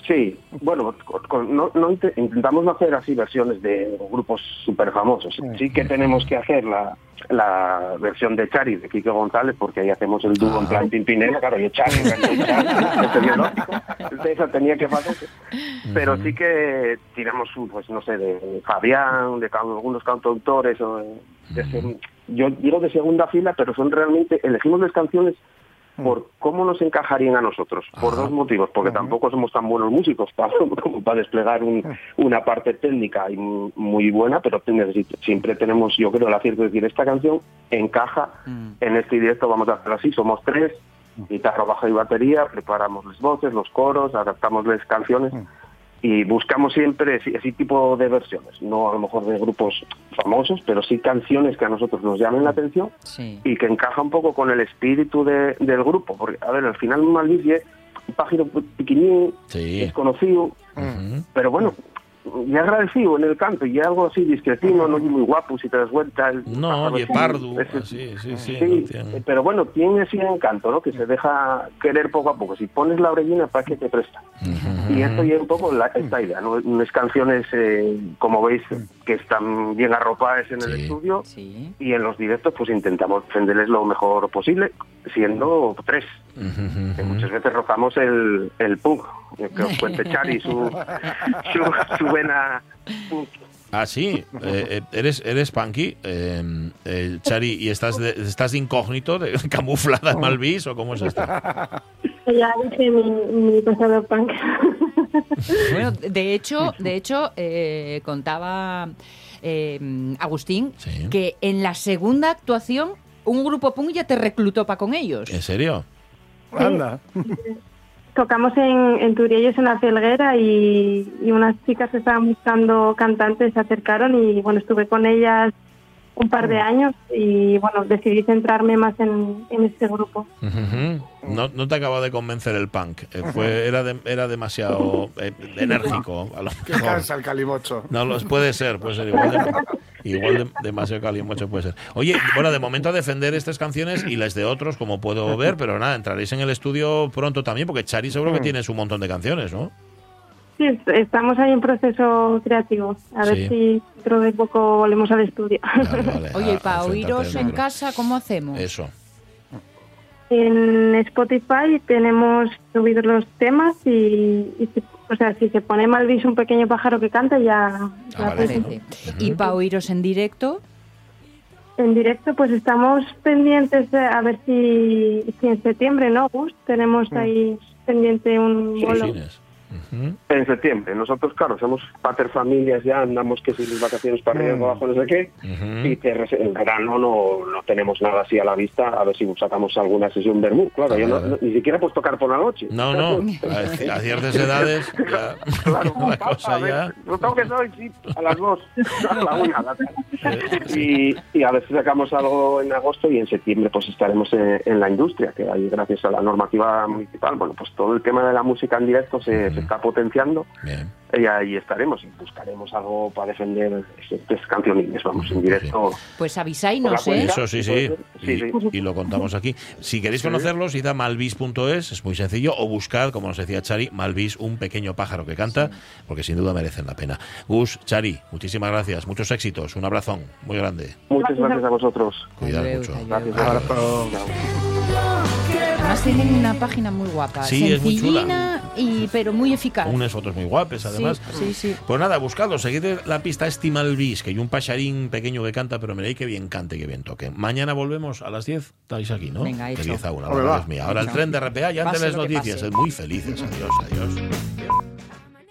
Sí, bueno, con- no, no inte- intentamos no hacer así versiones de grupos súper famosos. Sí que tenemos que hacer la, la versión de Chari de Kike González, porque ahí hacemos el dúo en plan Pimpinela, claro, yo Chari, Chari, Chari, eso es esa tenía que pasar. Pero sí que tiramos, pues no sé, de Fabián, de algunos cantautores, o de- yo digo de segunda fila, pero son realmente, elegimos las canciones por cómo nos encajarían a nosotros, por dos motivos, porque tampoco somos tan buenos músicos para, desplegar un- una parte técnica y mu- muy buena, pero siempre tenemos, yo creo, el acierto de decir, esta canción encaja en este directo, vamos a hacer así, somos tres, guitarra, bajo y batería, preparamos las voces, los coros, adaptamos las canciones y buscamos siempre ese, ese tipo de versiones, no a lo mejor de grupos famosos, pero sí canciones que a nosotros nos llamen la atención y que encaja un poco con el espíritu de- del grupo, porque a ver, al final Malvis es un pájaro pequeñín, desconocido, pero bueno, y agradecido en el canto, y algo así discretino, no muy guapo si te das vuelta. El No, ese- pardo, así, sí, sí. Sí, no tiene- eh, pero bueno, tiene ese encanto, ¿no? Que se deja querer poco a poco. Si pones la orellina, ¿para qué te presta? Y esto ya un poco la, esta idea, ¿no? Unas canciones, eh, como veis, que están bien arropadas en el estudio y en los directos pues intentamos defenderles lo mejor posible, siendo tres. Que muchas veces rozamos el, el punk. Que os cuente Chari su, su, su punk. Ah, sí. Eh, eh, eres, eres punky, eh, eh, Chari, y estás de, estás de incógnito, de, camuflada en Malvis, o cómo es esto? Ya dije mi, mi pasado punk. Bueno, de hecho, de hecho eh, contaba eh, Agustín que en la segunda actuación un grupo punk ya te reclutó para con ellos. ¿En serio? Anda. Tocamos en, en Turiellos, en la Felguera, y, y unas chicas estaban buscando cantantes se acercaron y bueno, estuve con ellas un par de años y bueno, decidí centrarme más en, en este grupo. No, no te acaba de convencer el punk. eh, fue, era, de- era demasiado eh, enérgico. A lo Que cansa el calimocho. No, los puede ser, puede ser igual, de- igual de- demasiado calimocho puede ser. Oye, bueno, de momento a defender estas canciones y las de otros, como puedo ver, pero nada, entraréis en el estudio pronto también, porque Chari seguro que tienes un montón de canciones, ¿no? Sí, est- estamos ahí en proceso creativo. A Sí. ver si dentro de poco volvemos al estudio. Oye, y a- para oíros en casa, ¿cómo hacemos? Eso. En Spotify tenemos subidos los temas y, y si- o sea, si se pone Malvis un pequeño pájaro que canta ya, ya Aparece. Y para oíros en directo, en directo, pues estamos pendientes de- a ver si, si en septiembre, ¿no, Gus? Tenemos ahí pendiente un bolo. En septiembre. Nosotros, claro, somos pater familias ya, andamos que si las vacaciones para arriba, para abajo, no sé qué. Y te en verano no, no tenemos nada así a la vista, a ver si sacamos alguna sesión Bermú. Claro, yo no- no- ni siquiera puedo tocar por la noche. No, no, a, a ciertas edades ya, la cosa ya... Lo tengo que soy, sí, a las dos, a la una. a la. Y, y a ver si sacamos algo en agosto y en septiembre pues estaremos en, en la industria, que ahí gracias a la normativa municipal, bueno, pues todo el tema de la música en directo se, se está potenciando y ahí estaremos y buscaremos algo para defender estas canciones, vamos, en directo. Pues avisáis, ¿eh? Eso sí, sí. Y, y lo contamos aquí. Si queréis conocerlos, id a malvis.es, es muy sencillo, o buscad, como nos decía Chari, Malvis, un pequeño pájaro que canta, porque sin duda merecen la pena. Gus, Chari, muchísimas gracias, muchos éxitos, un abrazón muy grande. Muchas gracias a vosotros. Cuidado mucho. Gracias. Además tienen una página muy guapa, Sí, es muy chula. y pero muy eficaz. Unas fotos muy guapas, además. Sí, sí, Pues nada, buscadlo, seguid la pista Estimalvis, que hay un pacharín pequeño que canta, pero miréis que bien cante, que bien toque. Mañana volvemos a las 10, estáis aquí, ¿no? Venga, De hecho. 10 a 1, Hombre, va. Ahora el Hecho. tren de RPA, ya Pase antes las noticias, pase. sed muy felices. Adiós, adiós.